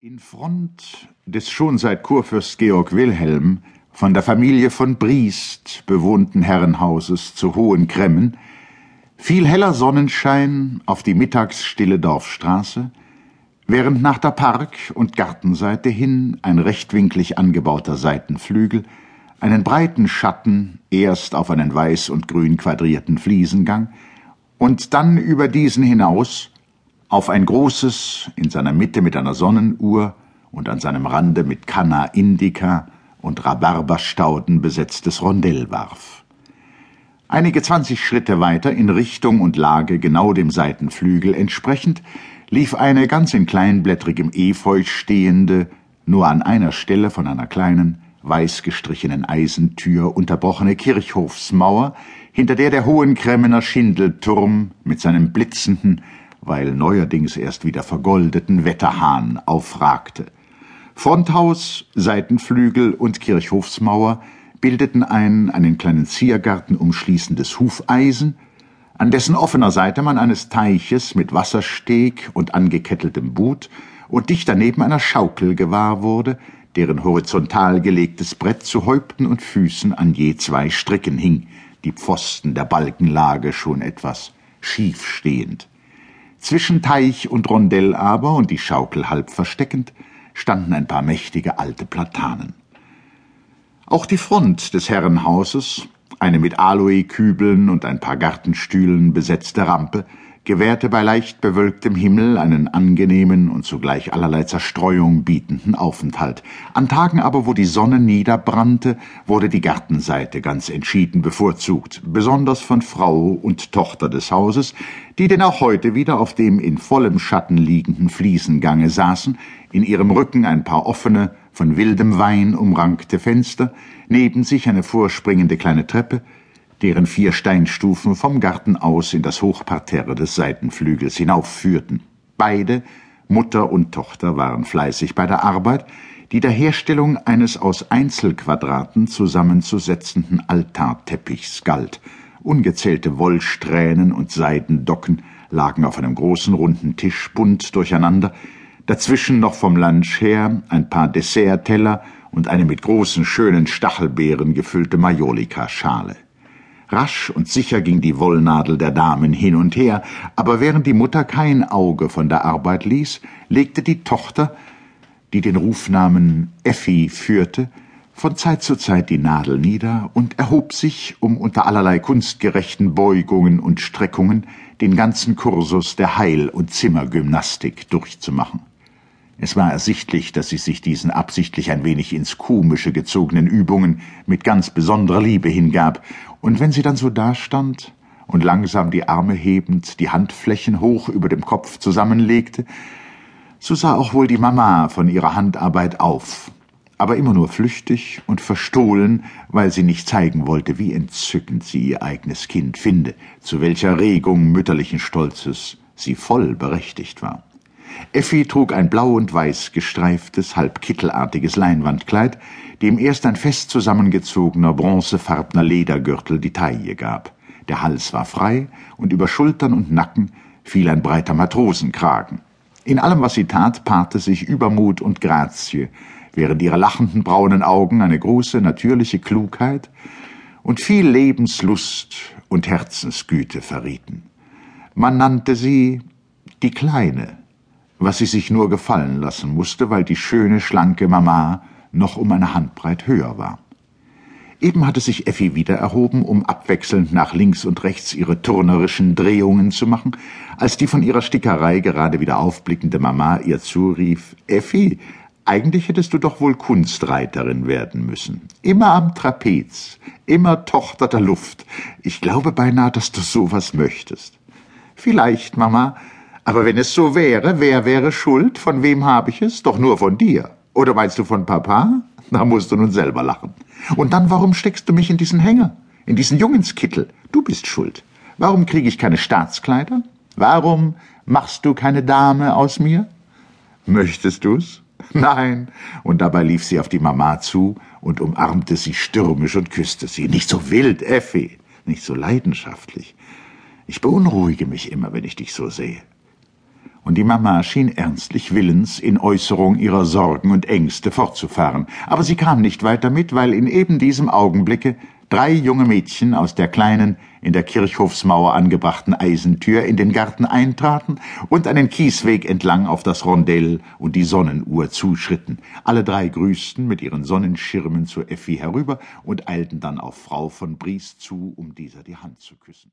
In Front des schon seit Kurfürst Georg Wilhelm von der Familie von Briest bewohnten Herrenhauses zu Hohen Cremmen fiel heller Sonnenschein auf die mittagsstille Dorfstraße, während nach der Park- und Gartenseite hin ein rechtwinklig angebauter Seitenflügel einen breiten Schatten erst auf einen weiß und grün quadrierten Fliesengang und dann über diesen hinaus auf ein großes, in seiner Mitte mit einer Sonnenuhr und an seinem Rande mit Canna Indica und Rhabarberstauden besetztes Rondell warf. Einige zwanzig Schritte weiter in Richtung und Lage genau dem Seitenflügel entsprechend lief eine ganz in kleinblättrigem Efeu stehende, nur an einer Stelle von einer kleinen, weiß gestrichenen Eisentür unterbrochene Kirchhofsmauer, hinter der der Hohenkremmener Schindelturm mit seinem blitzenden, weil neuerdings erst wieder vergoldeten Wetterhahn aufragte. Fronthaus, Seitenflügel und Kirchhofsmauer bildeten ein einen kleinen Ziergarten umschließendes Hufeisen, an dessen offener Seite man eines Teiches mit Wassersteg und angeketteltem Boot und dicht daneben einer Schaukel gewahr wurde, deren horizontal gelegtes Brett zu Häupten und Füßen an je zwei Stricken hing, die Pfosten der Balkenlage schon etwas schief stehend. Zwischen Teich und Rondell aber, und die Schaukel halb versteckend, standen ein paar mächtige alte Platanen. Auch die Front des Herrenhauses, eine mit Aloe-Kübeln und ein paar Gartenstühlen besetzte Rampe, gewährte bei leicht bewölktem Himmel einen angenehmen und zugleich allerlei Zerstreuung bietenden Aufenthalt. An Tagen aber, wo die Sonne niederbrannte, wurde die Gartenseite ganz entschieden bevorzugt, besonders von Frau und Tochter des Hauses, die denn auch heute wieder auf dem in vollem Schatten liegenden Fliesengange saßen, in ihrem Rücken ein paar offene, von wildem Wein umrankte Fenster, neben sich eine vorspringende kleine Treppe, deren vier Steinstufen vom Garten aus in das Hochparterre des Seitenflügels hinaufführten. Beide, Mutter und Tochter, waren fleißig bei der Arbeit, die der Herstellung eines aus Einzelquadraten zusammenzusetzenden Altarteppichs galt. Ungezählte Wollsträhnen und Seidendocken lagen auf einem großen runden Tisch bunt durcheinander, dazwischen noch vom Lunch her ein paar Dessertteller und eine mit großen schönen Stachelbeeren gefüllte Majolika-Schale. Rasch und sicher ging die Wollnadel der Damen hin und her, aber während die Mutter kein Auge von der Arbeit ließ, legte die Tochter, die den Rufnamen Effi führte, von Zeit zu Zeit die Nadel nieder und erhob sich, um unter allerlei kunstgerechten Beugungen und Streckungen den ganzen Kursus der Heil- und Zimmergymnastik durchzumachen. Es war ersichtlich, dass sie sich diesen absichtlich ein wenig ins Komische gezogenen Übungen mit ganz besonderer Liebe hingab, und wenn sie dann so dastand und langsam die Arme hebend die Handflächen hoch über dem Kopf zusammenlegte, so sah auch wohl die Mama von ihrer Handarbeit auf, aber immer nur flüchtig und verstohlen, weil sie nicht zeigen wollte, wie entzückend sie ihr eigenes Kind finde, zu welcher Regung mütterlichen Stolzes sie voll berechtigt war. Effi trug ein blau und weiß gestreiftes, halb kittelartiges Leinwandkleid, dem erst ein fest zusammengezogener bronzefarbner Ledergürtel die Taille gab. Der Hals war frei und über Schultern und Nacken fiel ein breiter Matrosenkragen. In allem, was sie tat, paarte sich Übermut und Grazie, während ihre lachenden braunen Augen eine große, natürliche Klugheit und viel Lebenslust und Herzensgüte verrieten. Man nannte sie die Kleine, was sie sich nur gefallen lassen musste, weil die schöne, schlanke Mama noch um eine Handbreit höher war. Eben hatte sich Effi wieder erhoben, um abwechselnd nach links und rechts ihre turnerischen Drehungen zu machen, als die von ihrer Stickerei gerade wieder aufblickende Mama ihr zurief, Effi, eigentlich hättest du doch wohl Kunstreiterin werden müssen. Immer am Trapez, immer Tochter der Luft. Ich glaube beinahe, dass du sowas möchtest. Vielleicht, Mama, aber wenn es so wäre, wer wäre schuld? Von wem habe ich es? Doch nur von dir. Oder meinst du von Papa? Da musst du nun selber lachen. Und dann, warum steckst du mich in diesen Hänger? In diesen Jungenskittel? Du bist schuld. Warum kriege ich keine Staatskleider? Warum machst du keine Dame aus mir? Möchtest du's? Nein. Und dabei lief sie auf die Mama zu und umarmte sie stürmisch und küsste sie. Nicht so wild, Effi. Nicht so leidenschaftlich. Ich beunruhige mich immer, wenn ich dich so sehe. Und die Mama schien ernstlich willens, in Äußerung ihrer Sorgen und Ängste fortzufahren. Aber sie kam nicht weiter mit, weil in eben diesem Augenblicke drei junge Mädchen aus der kleinen, in der Kirchhofsmauer angebrachten Eisentür in den Garten eintraten und einen Kiesweg entlang auf das Rondell und die Sonnenuhr zuschritten. Alle drei grüßten mit ihren Sonnenschirmen zu Effi herüber und eilten dann auf Frau von Briest zu, um dieser die Hand zu küssen.